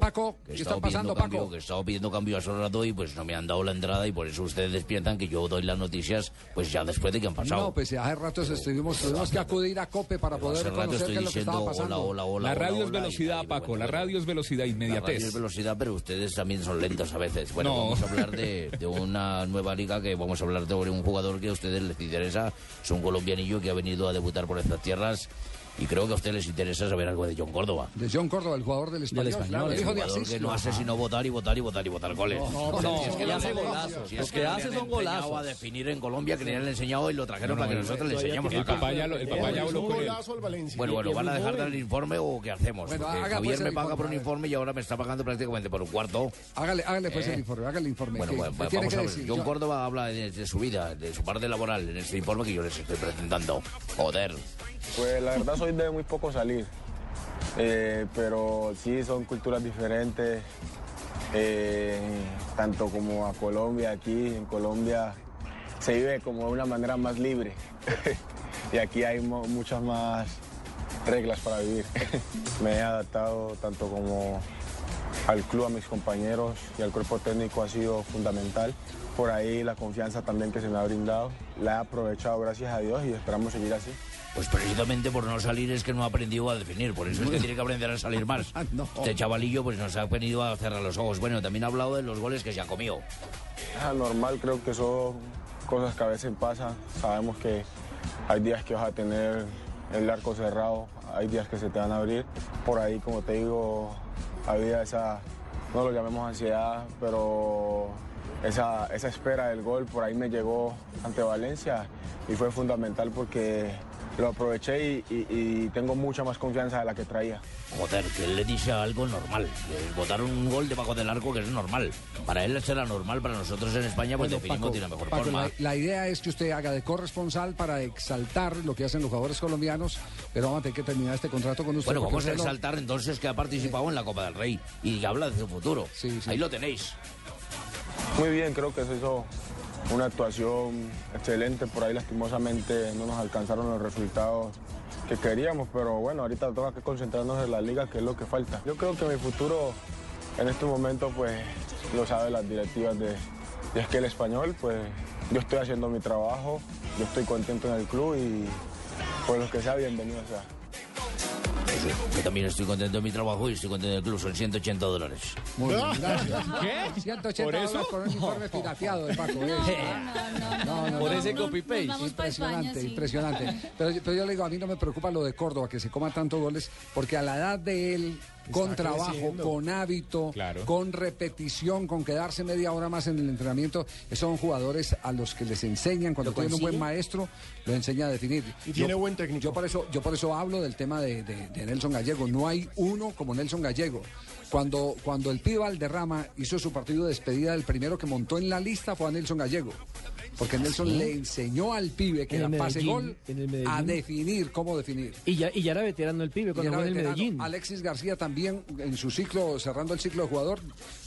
Paco, ¿qué está pasando, pidiendo cambio, Paco? que he estado pidiendo cambio hace rato y pues no me han dado la entrada y por eso ustedes piensan que yo doy las noticias pues ya después de que han pasado. No, pues hace rato estuvimos, tuvimos que acudir a COPE para Pero poder hace rato conocer estoy qué es lo que diciendo estaba pasando. hola, hola, hola. La radio es velocidad, y, Paco. bueno, La radio es velocidad, La radio es inmediatez. velocidad, pero ustedes también son lentos a veces. Bueno, No. vamos a hablar de, de una nueva liga que vamos a hablar sobre un jugador que a ustedes les interesa. Es un colombianillo que ha venido a debutar por estas tierras y creo que a ustedes les interesa saber algo de John Córdoba. De John Córdoba, el jugador del español. Español, claro, hijo de Asís. que no hace sino votar y votar y votar y votar goles. no, Si no, es que y no hace golazos. si Los es que hace son golazos. a definir en Colombia, que le han enseñado y lo trajeron para que nosotros le enseñemos El papá ya, lo-. Bueno, bueno, ¿van a dejar dar el informe o qué hacemos? Bueno, Porque haga, Javier pues, me paga por un informe, y ahora me está pagando prácticamente por un cuarto. Hágale, hágale pues Eh. el informe, hágale el informe. Bueno, ¿Qué- bueno, qué pues vamos a ver. John Córdoba habla de, de su vida, de su parte laboral, en este informe que yo les estoy presentando. Joder. Pues la verdad soy de muy poco salir, Eh, pero sí son culturas diferentes, eh, tanto como a Colombia, aquí en Colombia se vive como de una manera más libre y aquí hay muchas más reglas para vivir. Me he adaptado tanto como al club, a mis compañeros y al cuerpo técnico ha sido fundamental. Por ahí la confianza también que se me ha brindado, la he aprovechado gracias a Dios y esperamos seguir así. Pues precisamente por no salir es que no ha aprendido a definir, por eso es que tiene que aprender a salir más. No. Este chavalillo pues nos ha venido a cerrar los ojos. Bueno, también ha hablado de los goles que se ha comido. Es anormal, creo que son cosas que a veces pasan. Sabemos que hay días que vas a tener el arco cerrado, hay días que se te van a abrir. Por ahí, como te digo, había esa, no lo llamemos ansiedad, pero esa, esa espera del gol por ahí me llegó ante Valencia y fue fundamental porque lo aproveché y, y- y tengo mucha más confianza de la que traía. Joder, que él le dice algo normal. Botar un gol debajo del arco que es normal. Para él será normal, para nosotros en España pues Bueno, Paco, una mejor Paco, forma. la, la idea es que usted haga de corresponsal para exaltar lo que hacen los jugadores colombianos, pero vamos a tener que terminar este contrato con usted. Bueno, vamos a lo- exaltar entonces que ha participado en la Copa del Rey y habla de su futuro. Sí, sí. Ahí lo tenéis. Muy bien, creo que se hizo una actuación excelente. Por ahí lastimosamente no nos alcanzaron los resultados que queríamos, pero bueno, ahorita toca que concentrarnos en la liga, que es lo que falta. Yo creo que mi futuro en este momento pues lo saben las directivas de, de Español, pues yo estoy haciendo mi trabajo, yo estoy contento en el club y por lo que sea bienvenido sea. Yo también estoy contento de mi trabajo y estoy contento del club. Son 180 dólares. Muy bien, gracias. ¿Qué? 180 ¿Por eso? dólares por un informe pirateado de Paco. ¿eh? No, no, Por no, ese no. copy-paste. España, Impresionante, sí. impresionante. Pero, yo- pero yo le digo, a mí no me preocupa lo de Córdoba, que se coma tantos goles, porque a la edad de él, con trabajo, creciendo. con hábito, Claro. con repetición, con quedarse media hora más en el entrenamiento, esos son jugadores a los que les enseñan, cuando tienen un buen maestro, lo enseña a definir. Y tiene buen técnico. Yo por eso, yo por eso hablo del tema de, de- de Nelson Gallego. No hay uno como Nelson Gallego. Cuando, cuando el pibe Valderrama hizo su partido de despedida, el primero que montó en la lista fue a Nelson Gallego. Porque Nelson le enseñó al pibe que ¿Ah, En era pase gol a definir cómo definir. Y ya, y ya era veterano el pibe cuando era fue en el. Medellín. Alexis García también, en su ciclo, cerrando el ciclo de jugador,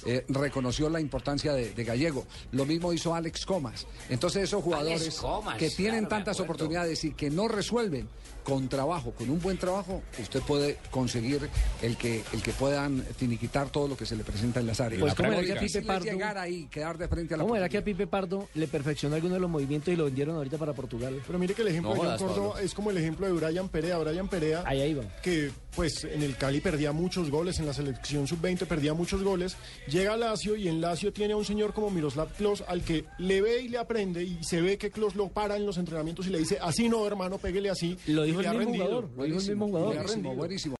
eh, reconoció la importancia de, de Gallego. Lo mismo hizo Alex Comas. Entonces, esos jugadores Comas, que tienen claro, tantas oportunidades y que no resuelven con trabajo, con un buen trabajo, usted puede conseguir el que, el que puedan finiquitar todo lo que se le presenta en las áreas. Pues, La ¿cómo era que a Pipe Pardo- llegar ahí, quedar de frente a la ¿Cómo era que a portería. Pipe Pardo le perfeccionó alguno de los movimientos y lo vendieron ahorita para Portugal? Pero mire que el ejemplo No de John Córdoba es como el ejemplo de Brian Perea. Brian Perea, Ahí, ahí va. que pues en el Cali perdía muchos goles, en la selección sub-20 perdía muchos goles, llega a Lazio y en Lazio tiene a un señor como Miroslav Klose al que le ve y le aprende y se ve que Klose lo para en los entrenamientos y le dice, así no hermano, péguele así. Lo dijo el mismo rendido. jugador. Lo dijo el mismo jugador. Buenísimo, buenísimo.